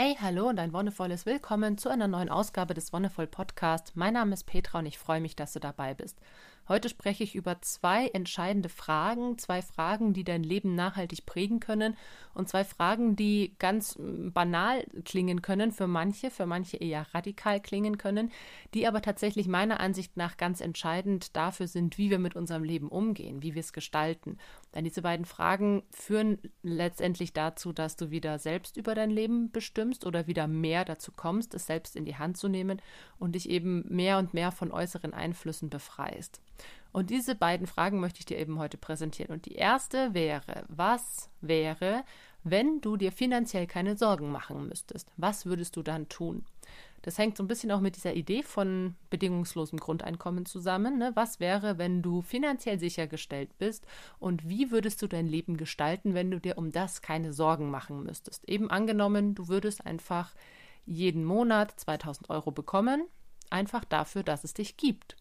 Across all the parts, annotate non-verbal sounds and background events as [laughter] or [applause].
Hey, hallo und ein wundervolles Willkommen zu einer neuen Ausgabe des Wonderful Podcast. Mein Name ist Petra und ich freue mich, dass du dabei bist. Heute spreche ich über zwei entscheidende Fragen, zwei Fragen, die dein Leben nachhaltig prägen können und zwei Fragen, die ganz mm, banal klingen können für manche, für manche eher radikal klingen können, die aber tatsächlich meiner Ansicht nach ganz entscheidend dafür sind, wie wir mit unserem Leben umgehen, wie wir es gestalten. Denn diese beiden Fragen führen letztendlich dazu, dass du wieder selbst über dein Leben bestimmst oder wieder mehr dazu kommst, es selbst in die Hand zu nehmen und dich eben mehr und mehr von äußeren Einflüssen befreist. Und diese beiden Fragen möchte ich dir eben heute präsentieren. Und die erste wäre, was wäre, wenn du dir finanziell keine Sorgen machen müsstest? Was würdest du dann tun? Das hängt so ein bisschen auch mit dieser Idee von bedingungslosem Grundeinkommen zusammen. Ne? Was wäre, wenn du finanziell sichergestellt bist und wie würdest du dein Leben gestalten, wenn du dir um das keine Sorgen machen müsstest? Eben angenommen, du würdest einfach jeden Monat 2000 Euro bekommen, einfach dafür, dass es dich gibt.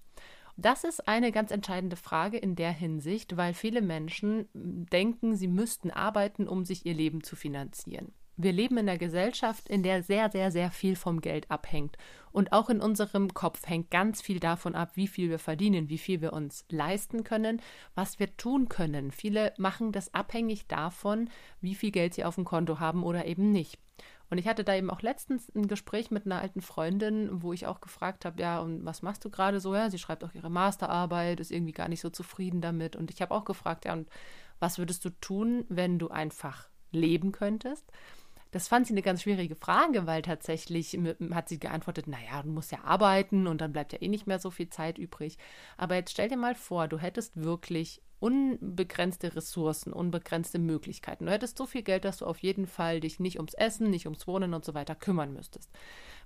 Das ist eine ganz entscheidende Frage in der Hinsicht, weil viele Menschen denken, sie müssten arbeiten, um sich ihr Leben zu finanzieren. Wir leben in einer Gesellschaft, in der sehr, sehr, sehr viel vom Geld abhängt. Und auch in unserem Kopf hängt ganz viel davon ab, wie viel wir verdienen, wie viel wir uns leisten können, was wir tun können. Viele machen das abhängig davon, wie viel Geld sie auf dem Konto haben oder eben nicht. Und ich hatte da eben auch letztens ein Gespräch mit einer alten Freundin, wo ich auch gefragt habe, ja, und was machst du gerade so? Ja, sie schreibt auch ihre Masterarbeit, ist irgendwie gar nicht so zufrieden damit. Und ich habe auch gefragt, ja, und was würdest du tun, wenn du einfach leben könntest? Das fand sie eine ganz schwierige Frage, weil tatsächlich hat sie geantwortet, naja, du musst ja arbeiten und dann bleibt ja eh nicht mehr so viel Zeit übrig. Aber jetzt stell dir mal vor, du hättest wirklich unbegrenzte Ressourcen, unbegrenzte Möglichkeiten. Du hättest so viel Geld, dass du auf jeden Fall dich nicht ums Essen, nicht ums Wohnen und so weiter kümmern müsstest.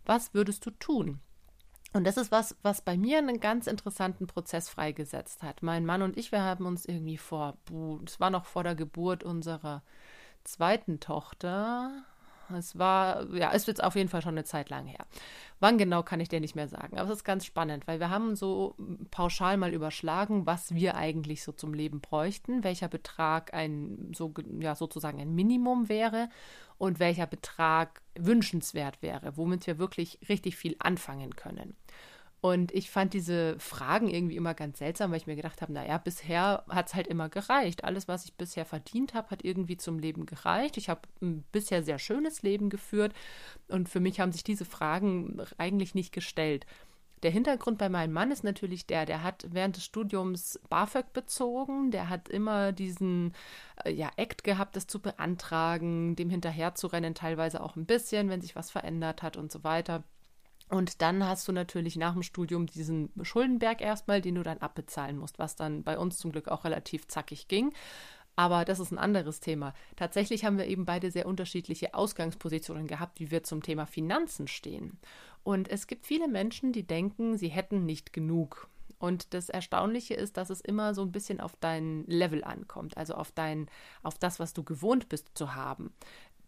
Was würdest du tun? Und das ist was, was bei mir einen ganz interessanten Prozess freigesetzt hat. Mein Mann und ich, wir haben uns irgendwie vor, es war noch vor der Geburt unserer zweiten Tochter, es war, ja, ist jetzt auf jeden Fall schon eine Zeit lang her. Wann genau kann ich dir nicht mehr sagen. Aber es ist ganz spannend, weil wir haben so pauschal mal überschlagen, was wir eigentlich so zum Leben bräuchten, welcher Betrag ein, so, ja, sozusagen ein Minimum wäre und welcher Betrag wünschenswert wäre, womit wir wirklich richtig viel anfangen können. Und ich fand diese Fragen irgendwie immer ganz seltsam, weil ich mir gedacht habe, naja, bisher hat es halt immer gereicht. Alles, was ich bisher verdient habe, hat irgendwie zum Leben gereicht. Ich habe ein bisher sehr schönes Leben geführt und für mich haben sich diese Fragen eigentlich nicht gestellt. Der Hintergrund bei meinem Mann ist natürlich der, der hat während des Studiums BAföG bezogen, der hat immer diesen äh, ja, Act gehabt, das zu beantragen, dem hinterher zu rennen, teilweise auch ein bisschen, wenn sich was verändert hat und so weiter. Und dann hast du natürlich nach dem Studium diesen Schuldenberg erstmal, den du dann abbezahlen musst, was dann bei uns zum Glück auch relativ zackig ging. Aber das ist ein anderes Thema. Tatsächlich haben wir eben beide sehr unterschiedliche Ausgangspositionen gehabt, wie wir zum Thema Finanzen stehen. Und es gibt viele Menschen, die denken, sie hätten nicht genug. Und das Erstaunliche ist, dass es immer so ein bisschen auf dein Level ankommt, also auf dein, auf das, was du gewohnt bist zu haben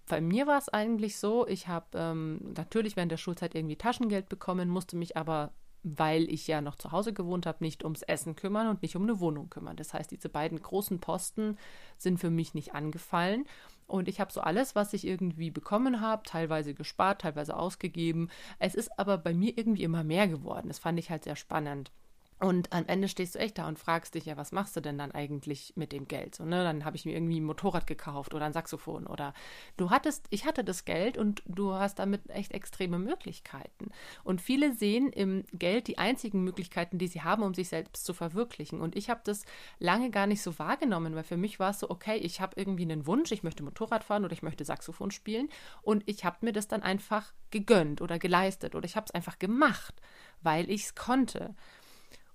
bei mir war es eigentlich so, ich habe ähm, natürlich während der Schulzeit irgendwie Taschengeld bekommen, musste mich aber, weil ich ja noch zu Hause gewohnt habe, nicht ums Essen kümmern und nicht um eine Wohnung kümmern. Das heißt, diese beiden großen Posten sind für mich nicht angefallen. Und ich habe so alles, was ich irgendwie bekommen habe, teilweise gespart, teilweise ausgegeben. Es ist aber bei mir irgendwie immer mehr geworden. Das fand ich halt sehr spannend. Und am Ende stehst du echt da und fragst dich ja, was machst du denn dann eigentlich mit dem Geld? So, ne? Dann habe ich mir irgendwie ein Motorrad gekauft oder ein Saxophon oder du hattest, ich hatte das Geld und du hast damit echt extreme Möglichkeiten. Und viele sehen im Geld die einzigen Möglichkeiten, die sie haben, um sich selbst zu verwirklichen. Und ich habe das lange gar nicht so wahrgenommen, weil für mich war es so, okay, ich habe irgendwie einen Wunsch, ich möchte Motorrad fahren oder ich möchte Saxophon spielen und ich habe mir das dann einfach gegönnt oder geleistet oder ich habe es einfach gemacht, weil ich es konnte.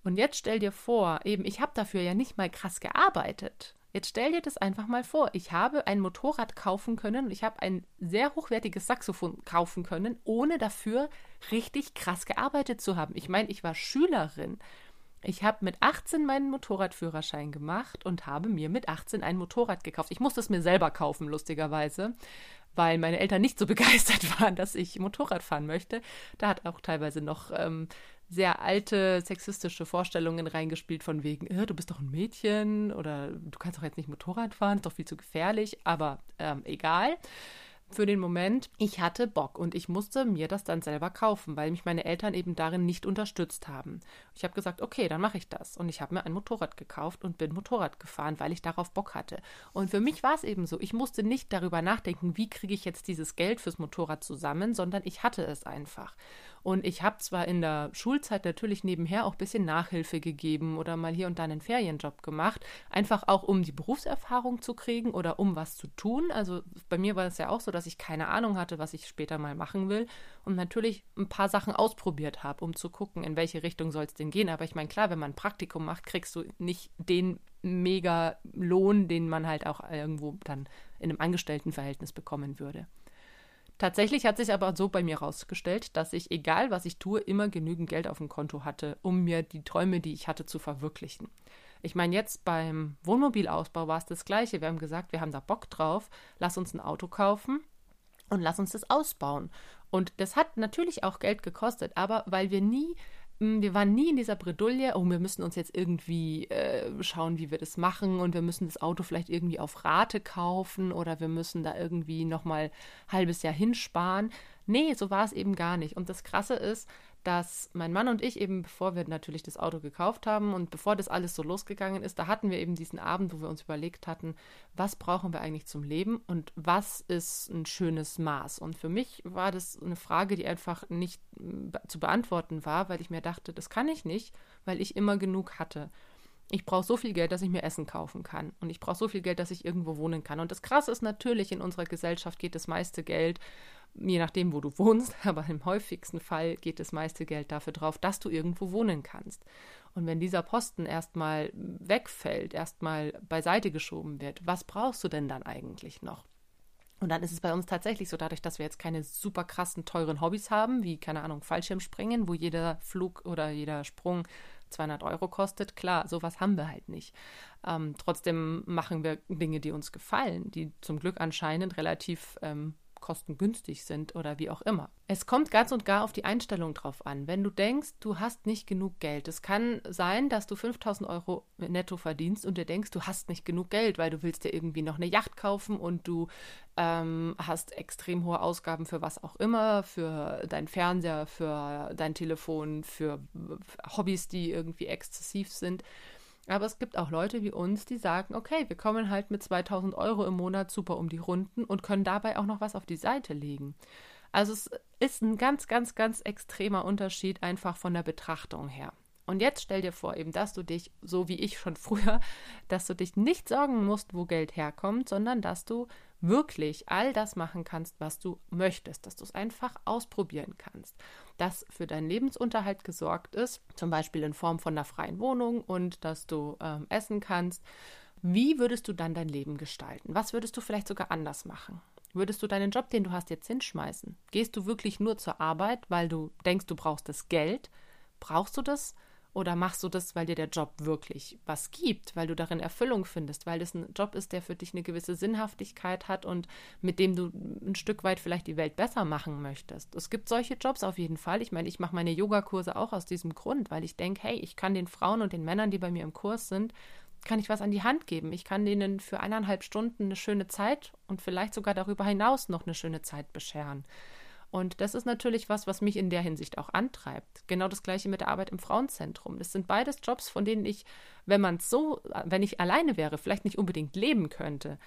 Und jetzt stell dir vor, eben, ich habe dafür ja nicht mal krass gearbeitet. Jetzt stell dir das einfach mal vor. Ich habe ein Motorrad kaufen können und ich habe ein sehr hochwertiges Saxophon kaufen können, ohne dafür richtig krass gearbeitet zu haben. Ich meine, ich war Schülerin. Ich habe mit 18 meinen Motorradführerschein gemacht und habe mir mit 18 ein Motorrad gekauft. Ich musste es mir selber kaufen, lustigerweise, weil meine Eltern nicht so [laughs] begeistert waren, dass ich Motorrad fahren möchte. Da hat auch teilweise noch ähm, sehr alte sexistische Vorstellungen reingespielt von wegen, äh, du bist doch ein Mädchen oder du kannst doch jetzt nicht Motorrad fahren, ist doch viel zu gefährlich, aber ähm, egal. für den Moment, ich hatte Bock und ich musste mir das dann selber kaufen, weil mich meine Eltern eben darin nicht unterstützt haben. Ich habe gesagt, okay, dann mache ich das. Und ich habe mir ein Motorrad gekauft und bin Motorrad gefahren, weil ich darauf Bock hatte. Und für mich war es eben so, ich musste nicht darüber nachdenken, wie kriege ich jetzt dieses Geld fürs Motorrad zusammen, sondern ich hatte es einfach. Und ich habe zwar in der Schulzeit natürlich nebenher auch ein bisschen Nachhilfe gegeben oder mal hier und da einen Ferienjob gemacht, einfach auch um die Berufserfahrung zu kriegen oder um was zu tun. Also bei mir war es ja auch so, dass ich keine Ahnung hatte, was ich später mal machen will und natürlich ein paar Sachen ausprobiert habe, um zu gucken, in welche Richtung soll es denn gehen. Aber ich meine, klar, wenn man ein Praktikum macht, kriegst du nicht den mega Lohn, den man halt auch irgendwo dann in einem Angestelltenverhältnis bekommen würde. Tatsächlich hat sich aber so bei mir herausgestellt, dass ich, egal was ich tue, immer genügend Geld auf dem Konto hatte, um mir die Träume, die ich hatte, zu verwirklichen. Ich meine, jetzt beim Wohnmobilausbau war es das Gleiche. Wir haben gesagt, wir haben da Bock drauf, lass uns ein Auto kaufen und lass uns das ausbauen. Und das hat natürlich auch Geld gekostet, aber weil wir nie wir waren nie in dieser Bredouille, oh, wir müssen uns jetzt irgendwie äh, schauen, wie wir das machen und wir müssen das Auto vielleicht irgendwie auf Rate kaufen oder wir müssen da irgendwie nochmal ein halbes Jahr hinsparen. Nee, so war es eben gar nicht. Und das Krasse ist, dass mein Mann und ich eben, bevor wir natürlich das Auto gekauft haben und bevor das alles so losgegangen ist, da hatten wir eben diesen Abend, wo wir uns überlegt hatten, was brauchen wir eigentlich zum Leben und was ist ein schönes Maß. Und für mich war das eine Frage, die einfach nicht zu beantworten war, weil ich mir dachte, das kann ich nicht, weil ich immer genug hatte. Ich brauche so viel Geld, dass ich mir Essen kaufen kann. Und ich brauche so viel Geld, dass ich irgendwo wohnen kann. Und das Krasse ist natürlich, in unserer Gesellschaft geht das meiste Geld je nachdem, wo du wohnst, [laughs] aber im häufigsten Fall geht das meiste Geld dafür drauf, dass du irgendwo wohnen kannst. Und wenn dieser Posten erstmal wegfällt, erstmal beiseite geschoben wird, was brauchst du denn dann eigentlich noch? Und dann ist es bei uns tatsächlich so, dadurch, dass wir jetzt keine super krassen, teuren Hobbys haben, wie, keine Ahnung, Fallschirmspringen, wo jeder Flug oder jeder Sprung 200 Euro kostet. Klar, sowas haben wir halt nicht. Ähm, trotzdem machen wir Dinge, die uns gefallen, die zum Glück anscheinend relativ ähm, kostengünstig sind oder wie auch immer. Es kommt ganz und gar auf die Einstellung drauf an. Wenn du denkst, du hast nicht genug Geld, es kann sein, dass du 5000 Euro netto verdienst und dir denkst, du hast nicht genug Geld, weil du willst dir irgendwie noch eine Yacht kaufen und du ähm, hast extrem hohe Ausgaben für was auch immer, für dein Fernseher, für dein Telefon, für Hobbys, die irgendwie exzessiv sind. Aber es gibt auch Leute wie uns, die sagen, okay, wir kommen halt mit 2000 Euro im Monat super um die Runden und können dabei auch noch was auf die Seite legen. Also es ist ein ganz, ganz, ganz extremer Unterschied einfach von der Betrachtung her. Und jetzt stell dir vor, eben, dass du dich, so wie ich schon früher, [laughs] dass du dich nicht sorgen musst, wo Geld herkommt, sondern dass du wirklich all das machen kannst, was du möchtest, dass du es einfach ausprobieren kannst, dass für deinen Lebensunterhalt gesorgt ist, zum Beispiel in Form von einer freien Wohnung und dass du ähm, essen kannst. Wie würdest du dann dein Leben gestalten? Was würdest du vielleicht sogar anders machen? Würdest du deinen Job, den du hast, jetzt hinschmeißen? Gehst du wirklich nur zur Arbeit, weil du denkst, du brauchst das Geld? Brauchst du das? Oder machst du das, weil dir der Job wirklich was gibt, weil du darin Erfüllung findest, weil das ein Job ist, der für dich eine gewisse Sinnhaftigkeit hat und mit dem du ein Stück weit vielleicht die Welt besser machen möchtest? Es gibt solche Jobs auf jeden Fall. Ich meine, ich mache meine Yogakurse auch aus diesem Grund, weil ich denke, hey, ich kann den Frauen und den Männern, die bei mir im Kurs sind, kann ich was an die Hand geben. Ich kann denen für eineinhalb Stunden eine schöne Zeit und vielleicht sogar darüber hinaus noch eine schöne Zeit bescheren. Und das ist natürlich was, was mich in der Hinsicht auch antreibt. Genau das gleiche mit der Arbeit im Frauenzentrum. Das sind beides Jobs, von denen ich, wenn man so, wenn ich alleine wäre, vielleicht nicht unbedingt leben könnte.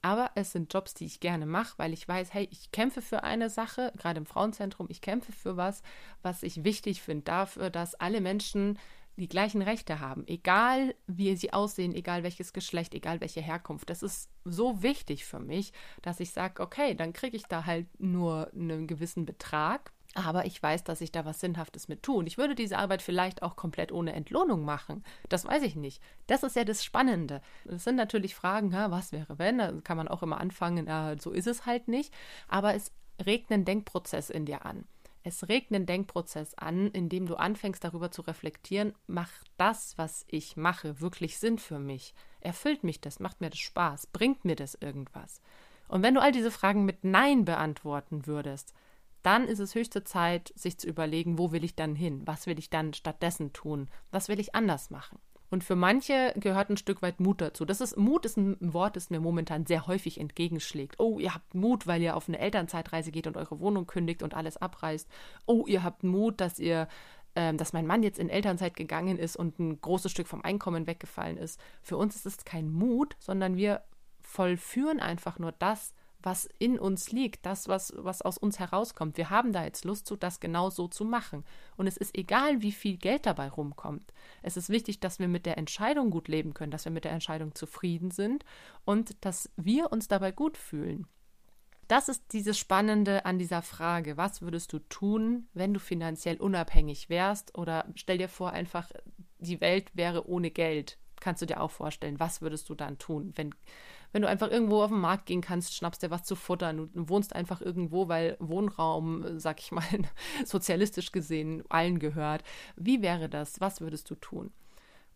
Aber es sind Jobs, die ich gerne mache, weil ich weiß, hey, ich kämpfe für eine Sache, gerade im Frauenzentrum, ich kämpfe für was, was ich wichtig finde, dafür, dass alle Menschen die gleichen Rechte haben, egal wie sie aussehen, egal welches Geschlecht, egal welche Herkunft. Das ist so wichtig für mich, dass ich sage, okay, dann kriege ich da halt nur einen gewissen Betrag, aber ich weiß, dass ich da was Sinnhaftes mit tue. Und ich würde diese Arbeit vielleicht auch komplett ohne Entlohnung machen. Das weiß ich nicht. Das ist ja das Spannende. Das sind natürlich Fragen, ja, was wäre wenn? Da kann man auch immer anfangen, ja, so ist es halt nicht. Aber es regt einen Denkprozess in dir an. Es regt einen Denkprozess an, in dem du anfängst darüber zu reflektieren, macht das, was ich mache, wirklich Sinn für mich? Erfüllt mich das? Macht mir das Spaß? Bringt mir das irgendwas? Und wenn du all diese Fragen mit Nein beantworten würdest, dann ist es höchste Zeit, sich zu überlegen, wo will ich dann hin? Was will ich dann stattdessen tun? Was will ich anders machen? Und für manche gehört ein Stück weit Mut dazu. Das ist Mut ist ein Wort, das mir momentan sehr häufig entgegenschlägt. Oh, ihr habt Mut, weil ihr auf eine Elternzeitreise geht und eure Wohnung kündigt und alles abreißt. Oh, ihr habt Mut, dass ihr ähm, dass mein Mann jetzt in Elternzeit gegangen ist und ein großes Stück vom Einkommen weggefallen ist. Für uns ist es kein Mut, sondern wir vollführen einfach nur das, was in uns liegt, das, was, was aus uns herauskommt. Wir haben da jetzt Lust zu, das genau so zu machen. Und es ist egal, wie viel Geld dabei rumkommt. Es ist wichtig, dass wir mit der Entscheidung gut leben können, dass wir mit der Entscheidung zufrieden sind und dass wir uns dabei gut fühlen. Das ist dieses Spannende an dieser Frage. Was würdest du tun, wenn du finanziell unabhängig wärst? Oder stell dir vor, einfach die Welt wäre ohne Geld. Kannst du dir auch vorstellen, was würdest du dann tun, wenn wenn du einfach irgendwo auf den Markt gehen kannst, schnappst dir was zu futtern, du wohnst einfach irgendwo, weil Wohnraum, sag ich mal, [laughs] sozialistisch gesehen allen gehört. Wie wäre das? Was würdest du tun?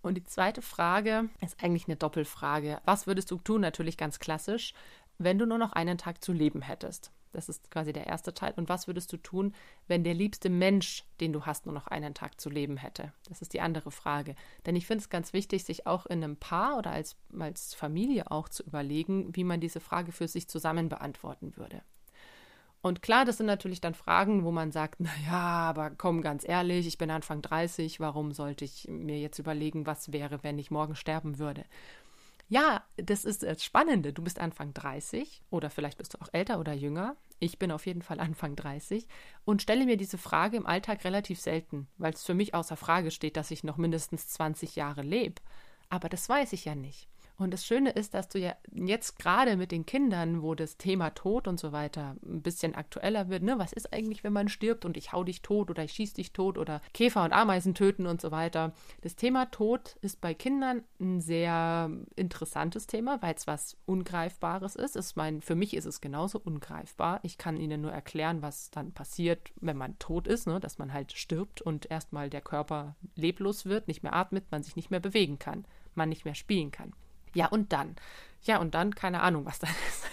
Und die zweite Frage ist eigentlich eine Doppelfrage. Was würdest du tun? Natürlich ganz klassisch, wenn du nur noch einen Tag zu leben hättest. Das ist quasi der erste Teil. Und was würdest du tun, wenn der liebste Mensch, den du hast, nur noch einen Tag zu leben hätte? Das ist die andere Frage. Denn ich finde es ganz wichtig, sich auch in einem Paar oder als, als Familie auch zu überlegen, wie man diese Frage für sich zusammen beantworten würde. Und klar, das sind natürlich dann Fragen, wo man sagt, na ja, aber komm ganz ehrlich, ich bin Anfang 30, warum sollte ich mir jetzt überlegen, was wäre, wenn ich morgen sterben würde? Ja, das ist das Spannende. Du bist Anfang 30 oder vielleicht bist du auch älter oder jünger. Ich bin auf jeden Fall Anfang 30 und stelle mir diese Frage im Alltag relativ selten, weil es für mich außer Frage steht, dass ich noch mindestens 20 Jahre lebe. Aber das weiß ich ja nicht. Und das Schöne ist, dass du ja jetzt gerade mit den Kindern, wo das Thema Tod und so weiter ein bisschen aktueller wird, ne, was ist eigentlich, wenn man stirbt und ich hau dich tot oder ich schieß dich tot oder Käfer und Ameisen töten und so weiter. Das Thema Tod ist bei Kindern ein sehr interessantes Thema, weil es was Ungreifbares ist. Ich meine, für mich ist es genauso ungreifbar. Ich kann ihnen nur erklären, was dann passiert, wenn man tot ist, ne, dass man halt stirbt und erstmal der Körper leblos wird, nicht mehr atmet, man sich nicht mehr bewegen kann, man nicht mehr spielen kann. Ja, und dann? Ja, und dann, keine Ahnung, was dann ist. [laughs]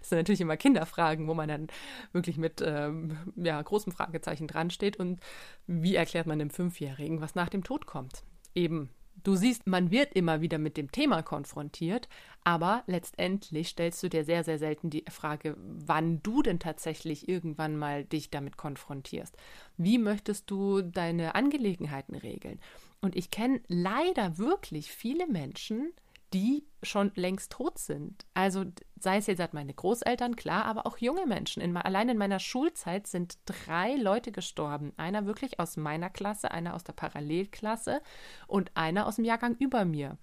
das sind natürlich immer Kinderfragen, wo man dann wirklich mit ähm, ja, großem Fragezeichen dran steht. Und wie erklärt man dem Fünfjährigen, was nach dem Tod kommt? Eben, du siehst, man wird immer wieder mit dem Thema konfrontiert, aber letztendlich stellst du dir sehr, sehr selten die Frage, wann du denn tatsächlich irgendwann mal dich damit konfrontierst. Wie möchtest du deine Angelegenheiten regeln? Und ich kenne leider wirklich viele Menschen, die schon längst tot sind. Also sei es jetzt meine Großeltern, klar, aber auch junge Menschen. In, allein in meiner Schulzeit sind drei Leute gestorben. Einer wirklich aus meiner Klasse, einer aus der Parallelklasse und einer aus dem Jahrgang über mir.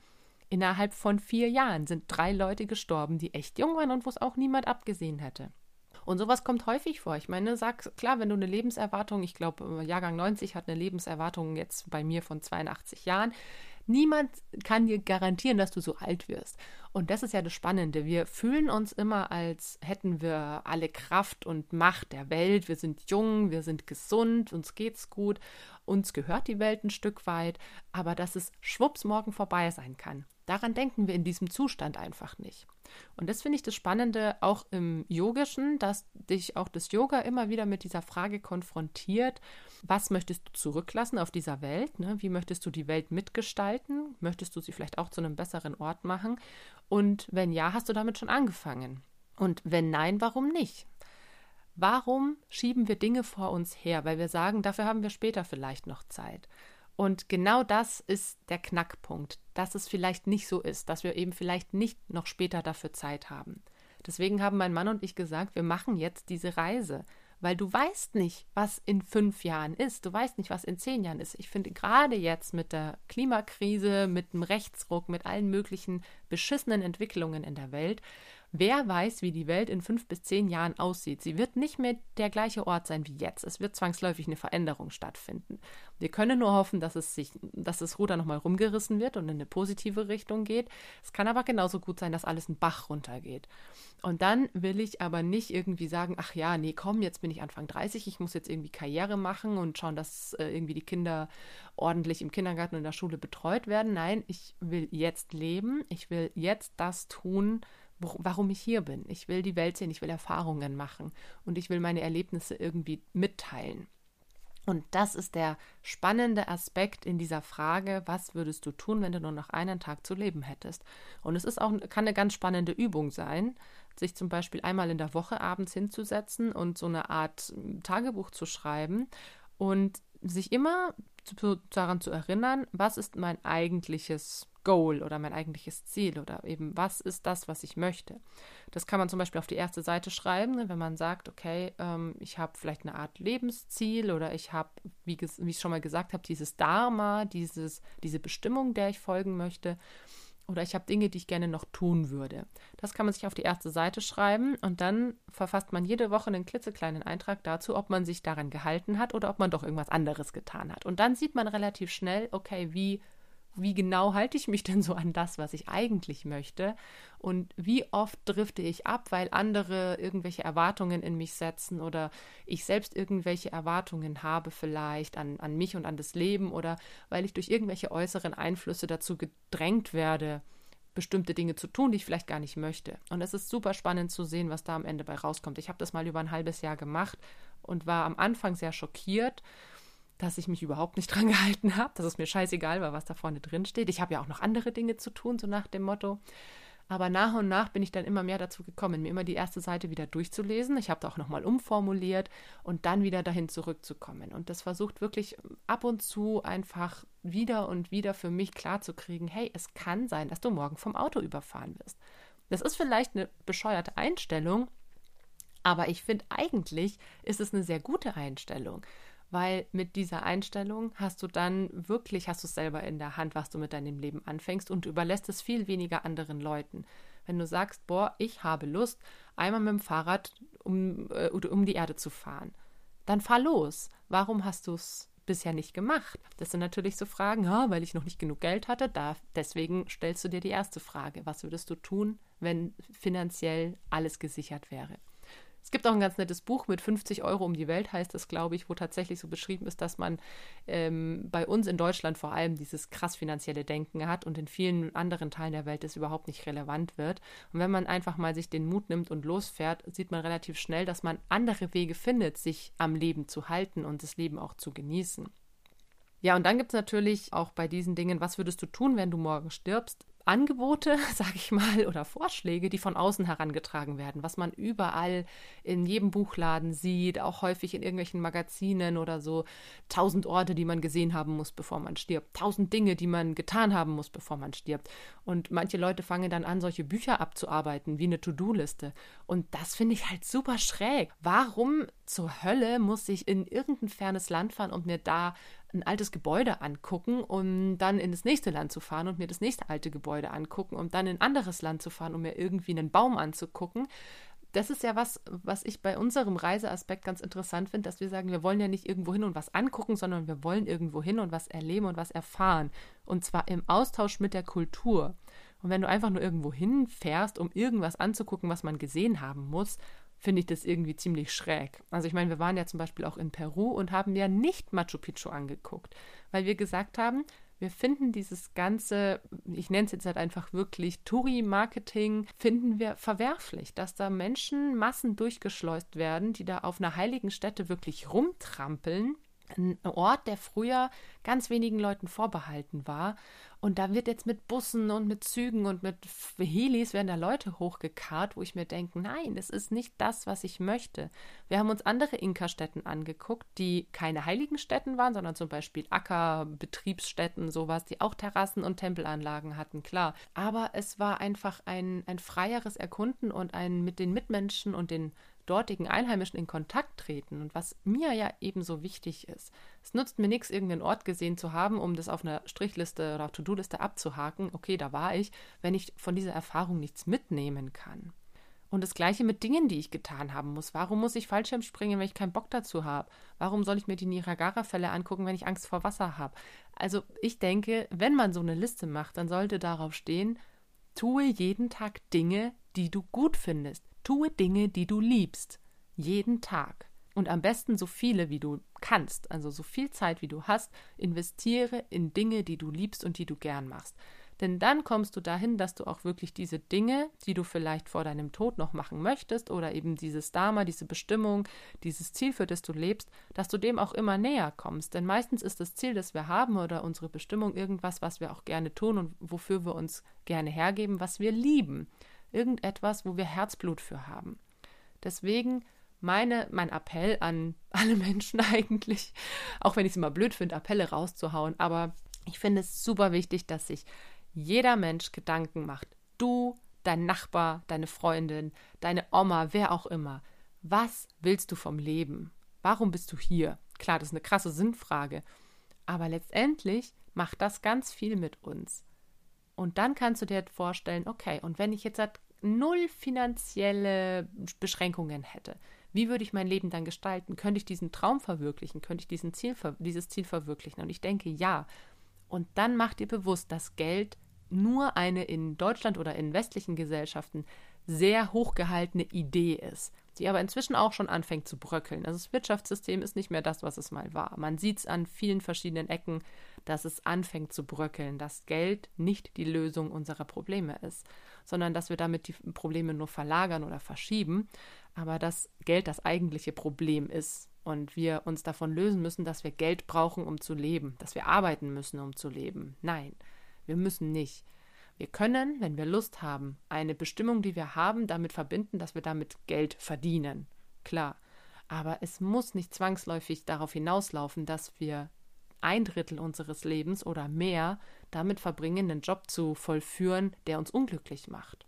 Innerhalb von vier Jahren sind drei Leute gestorben, die echt jung waren und wo es auch niemand abgesehen hätte. Und sowas kommt häufig vor. Ich meine, sag klar, wenn du eine Lebenserwartung, ich glaube, Jahrgang 90 hat eine Lebenserwartung jetzt bei mir von 82 Jahren, Niemand kann dir garantieren, dass du so alt wirst. Und das ist ja das Spannende. Wir fühlen uns immer, als hätten wir alle Kraft und Macht der Welt. Wir sind jung, wir sind gesund, uns geht's gut, uns gehört die Welt ein Stück weit, aber dass es schwupps morgen vorbei sein kann. Daran denken wir in diesem Zustand einfach nicht. Und das finde ich das Spannende auch im Yogischen, dass dich auch das Yoga immer wieder mit dieser Frage konfrontiert, was möchtest du zurücklassen auf dieser Welt? Ne? Wie möchtest du die Welt mitgestalten? Möchtest du sie vielleicht auch zu einem besseren Ort machen? Und wenn ja, hast du damit schon angefangen? Und wenn nein, warum nicht? Warum schieben wir Dinge vor uns her? Weil wir sagen, dafür haben wir später vielleicht noch Zeit. Und genau das ist der Knackpunkt, dass es vielleicht nicht so ist, dass wir eben vielleicht nicht noch später dafür Zeit haben. Deswegen haben mein Mann und ich gesagt, wir machen jetzt diese Reise, weil du weißt nicht, was in fünf Jahren ist, du weißt nicht, was in zehn Jahren ist. Ich finde gerade jetzt mit der Klimakrise, mit dem Rechtsruck, mit allen möglichen beschissenen Entwicklungen in der Welt, Wer weiß, wie die Welt in fünf bis zehn Jahren aussieht. Sie wird nicht mehr der gleiche Ort sein wie jetzt. Es wird zwangsläufig eine Veränderung stattfinden. Wir können nur hoffen, dass es sich, dass das Ruder nochmal rumgerissen wird und in eine positive Richtung geht. Es kann aber genauso gut sein, dass alles einen Bach runtergeht. Und dann will ich aber nicht irgendwie sagen, ach ja, nee, komm, jetzt bin ich Anfang 30, ich muss jetzt irgendwie Karriere machen und schauen, dass äh, irgendwie die Kinder ordentlich im Kindergarten und in der Schule betreut werden. Nein, ich will jetzt leben, ich will jetzt das tun, warum ich hier bin. Ich will die Welt sehen, ich will Erfahrungen machen und ich will meine Erlebnisse irgendwie mitteilen. Und das ist der spannende Aspekt in dieser Frage, was würdest du tun, wenn du nur noch einen Tag zu leben hättest? Und es ist auch, kann eine ganz spannende Übung sein, sich zum Beispiel einmal in der Woche abends hinzusetzen und so eine Art Tagebuch zu schreiben und sich immer zu, daran zu erinnern, was ist mein eigentliches Goal oder mein eigentliches Ziel oder eben was ist das, was ich möchte. Das kann man zum Beispiel auf die erste Seite schreiben, ne, wenn man sagt, okay, ähm, ich habe vielleicht eine Art Lebensziel oder ich habe, wie, wie ich schon mal gesagt habe, dieses Dharma, dieses, diese Bestimmung, der ich folgen möchte. Oder ich habe Dinge, die ich gerne noch tun würde. Das kann man sich auf die erste Seite schreiben und dann verfasst man jede Woche einen klitzekleinen Eintrag dazu, ob man sich daran gehalten hat oder ob man doch irgendwas anderes getan hat. Und dann sieht man relativ schnell, okay, wie wie genau halte ich mich denn so an das, was ich eigentlich möchte? Und wie oft drifte ich ab, weil andere irgendwelche Erwartungen in mich setzen oder ich selbst irgendwelche Erwartungen habe vielleicht an, an mich und an das Leben oder weil ich durch irgendwelche äußeren Einflüsse dazu gedrängt werde, bestimmte Dinge zu tun, die ich vielleicht gar nicht möchte. Und es ist super spannend zu sehen, was da am Ende bei rauskommt. Ich habe das mal über ein halbes Jahr gemacht und war am Anfang sehr schockiert dass ich mich überhaupt nicht [laughs] dran gehalten habe, dass es mir scheißegal war, was da vorne drin steht. Ich habe ja auch noch andere Dinge zu tun, so nach dem Motto. Aber nach und nach bin ich dann immer mehr dazu gekommen, mir immer die erste Seite wieder durchzulesen. Ich habe da auch nochmal umformuliert und dann wieder dahin zurückzukommen. Und das versucht wirklich ab und zu einfach wieder und wieder für mich klarzukriegen, hey, es kann sein, dass du morgen vom Auto überfahren wirst. Das ist vielleicht eine bescheuerte Einstellung, aber ich finde eigentlich ist es eine sehr gute Einstellung weil mit dieser Einstellung hast du dann wirklich, hast du es selber in der Hand, was du mit deinem Leben anfängst und überlässt es viel weniger anderen Leuten. Wenn du sagst, boah, ich habe Lust, einmal mit dem Fahrrad um, äh, um die Erde zu fahren, dann fahr los. Warum hast du es bisher nicht gemacht? Das sind natürlich so Fragen, ja, weil ich noch nicht genug Geld hatte. Da, deswegen stellst du dir die erste Frage. Was würdest du tun, wenn finanziell alles gesichert wäre? Es gibt auch ein ganz nettes Buch mit 50 Euro um die Welt, heißt das, glaube ich, wo tatsächlich so beschrieben ist, dass man ähm, bei uns in Deutschland vor allem dieses krass finanzielle Denken hat und in vielen anderen Teilen der Welt es überhaupt nicht relevant wird. Und wenn man einfach mal sich den Mut nimmt und losfährt, sieht man relativ schnell, dass man andere Wege findet, sich am Leben zu halten und das Leben auch zu genießen. Ja, und dann gibt es natürlich auch bei diesen Dingen, was würdest du tun, wenn du morgen stirbst? Angebote, [laughs] sage ich mal, oder Vorschläge, die von außen herangetragen werden, was man überall in jedem Buchladen sieht, auch häufig in irgendwelchen Magazinen oder so. Tausend Orte, die man gesehen haben muss, bevor man stirbt. Tausend Dinge, die man getan haben muss, bevor man stirbt. Und manche Leute fangen dann an, solche Bücher abzuarbeiten, wie eine To-Do-Liste. Und das finde ich halt super schräg. Warum zur Hölle muss ich in irgendein fernes Land fahren und mir da ein altes Gebäude angucken, um dann in das nächste Land zu fahren und mir das nächste alte Gebäude angucken, um dann in ein anderes Land zu fahren, um mir irgendwie einen Baum anzugucken. Das ist ja was, was ich bei unserem Reiseaspekt ganz interessant finde, dass wir sagen, wir wollen ja nicht irgendwo hin und was angucken, sondern wir wollen irgendwo hin und was erleben und was erfahren. Und zwar im Austausch mit der Kultur. Und wenn du einfach nur irgendwo hinfährst, um irgendwas anzugucken, was man gesehen haben muss, finde ich das irgendwie ziemlich schräg. Also ich meine, wir waren ja zum Beispiel auch in Peru und haben ja nicht Machu Picchu angeguckt, weil wir gesagt haben, wir finden dieses ganze, ich nenne es jetzt halt einfach wirklich Touri-Marketing, finden wir verwerflich, dass da Menschen Massen durchgeschleust werden, die da auf einer heiligen Stätte wirklich rumtrampeln ein Ort, der früher ganz wenigen Leuten vorbehalten war. Und da wird jetzt mit Bussen und mit Zügen und mit Helis werden da Leute hochgekarrt, wo ich mir denke, nein, es ist nicht das, was ich möchte. Wir haben uns andere Inka-Städten angeguckt, die keine heiligen Städten waren, sondern zum Beispiel Ackerbetriebsstätten, sowas, die auch Terrassen und Tempelanlagen hatten, klar. Aber es war einfach ein, ein freieres Erkunden und ein mit den Mitmenschen und den dortigen Einheimischen in Kontakt treten und was mir ja ebenso wichtig ist. Es nutzt mir nichts, irgendeinen Ort gesehen zu haben, um das auf einer Strichliste oder To-Do-Liste abzuhaken. Okay, da war ich, wenn ich von dieser Erfahrung nichts mitnehmen kann. Und das gleiche mit Dingen, die ich getan haben muss. Warum muss ich Fallschirm springen, wenn ich keinen Bock dazu habe? Warum soll ich mir die Niagara-Fälle angucken, wenn ich Angst vor Wasser habe? Also ich denke, wenn man so eine Liste macht, dann sollte darauf stehen, tue jeden Tag Dinge, die du gut findest. Tue Dinge, die du liebst. Jeden Tag. Und am besten so viele, wie du kannst. Also so viel Zeit, wie du hast. Investiere in Dinge, die du liebst und die du gern machst. Denn dann kommst du dahin, dass du auch wirklich diese Dinge, die du vielleicht vor deinem Tod noch machen möchtest, oder eben dieses Dharma, diese Bestimmung, dieses Ziel, für das du lebst, dass du dem auch immer näher kommst. Denn meistens ist das Ziel, das wir haben, oder unsere Bestimmung irgendwas, was wir auch gerne tun und wofür wir uns gerne hergeben, was wir lieben. Irgendetwas, wo wir Herzblut für haben. Deswegen meine, mein Appell an [laughs] alle Menschen eigentlich, auch wenn ich es immer blöd finde, Appelle rauszuhauen, aber ich finde es super wichtig, dass sich jeder Mensch Gedanken macht. Du, dein Nachbar, deine Freundin, deine Oma, wer auch immer. Was willst du vom Leben? Warum bist du hier? Klar, das ist eine krasse Sinnfrage. Aber letztendlich macht das ganz viel mit uns. Und dann kannst du dir vorstellen, okay, und wenn ich jetzt null finanzielle Beschränkungen hätte, wie würde ich mein Leben dann gestalten? Könnte ich diesen Traum verwirklichen? Könnte ich diesen Ziel, dieses Ziel verwirklichen? Und ich denke, ja. Und dann macht ihr bewusst, dass Geld nur eine in Deutschland oder in westlichen Gesellschaften sehr hochgehaltene Idee ist, die aber inzwischen auch schon anfängt zu bröckeln. Also das Wirtschaftssystem ist nicht mehr das, was es mal war. Man sieht es an vielen verschiedenen Ecken, dass es anfängt zu bröckeln, dass Geld nicht die Lösung unserer Probleme ist, sondern dass wir damit die Probleme nur verlagern oder verschieben aber dass Geld das eigentliche Problem ist und wir uns davon lösen müssen, dass wir Geld brauchen, um zu leben, dass wir arbeiten müssen, um zu leben. Nein, wir müssen nicht. Wir können, wenn wir Lust haben, eine Bestimmung, die wir haben, damit verbinden, dass wir damit Geld verdienen. Klar. Aber es muss nicht zwangsläufig darauf hinauslaufen, dass wir ein Drittel unseres Lebens oder mehr damit verbringen, einen Job zu vollführen, der uns unglücklich macht.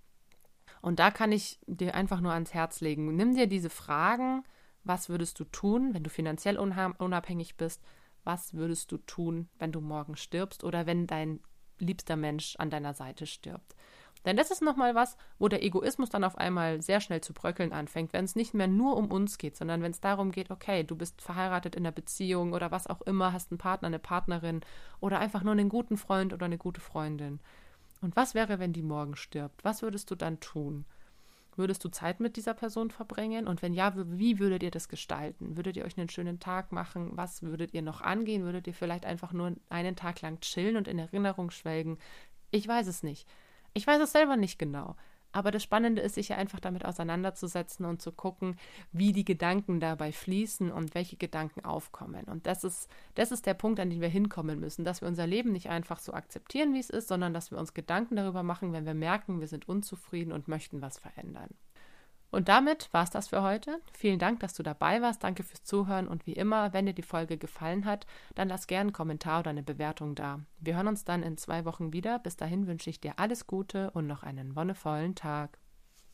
Und da kann ich dir einfach nur ans Herz legen. Nimm dir diese Fragen, was würdest du tun, wenn du finanziell unabhängig bist? Was würdest du tun, wenn du morgen stirbst oder wenn dein liebster Mensch an deiner Seite stirbt? Denn das ist nochmal was, wo der Egoismus dann auf einmal sehr schnell zu bröckeln anfängt, wenn es nicht mehr nur um uns geht, sondern wenn es darum geht, okay, du bist verheiratet in einer Beziehung oder was auch immer, hast einen Partner, eine Partnerin oder einfach nur einen guten Freund oder eine gute Freundin. Und was wäre, wenn die morgen stirbt? Was würdest du dann tun? Würdest du Zeit mit dieser Person verbringen? Und wenn ja, wie würdet ihr das gestalten? Würdet ihr euch einen schönen Tag machen? Was würdet ihr noch angehen? Würdet ihr vielleicht einfach nur einen Tag lang chillen und in Erinnerung schwelgen? Ich weiß es nicht. Ich weiß es selber nicht genau. Aber das Spannende ist, sich ja einfach damit auseinanderzusetzen und zu gucken, wie die Gedanken dabei fließen und welche Gedanken aufkommen. Und das ist, das ist der Punkt, an den wir hinkommen müssen, dass wir unser Leben nicht einfach so akzeptieren, wie es ist, sondern dass wir uns Gedanken darüber machen, wenn wir merken, wir sind unzufrieden und möchten was verändern. Und damit war es das für heute. Vielen Dank, dass du dabei warst. Danke fürs Zuhören. Und wie immer, wenn dir die Folge gefallen hat, dann lass gerne einen Kommentar oder eine Bewertung da. Wir hören uns dann in zwei Wochen wieder. Bis dahin wünsche ich dir alles Gute und noch einen wonnevollen Tag.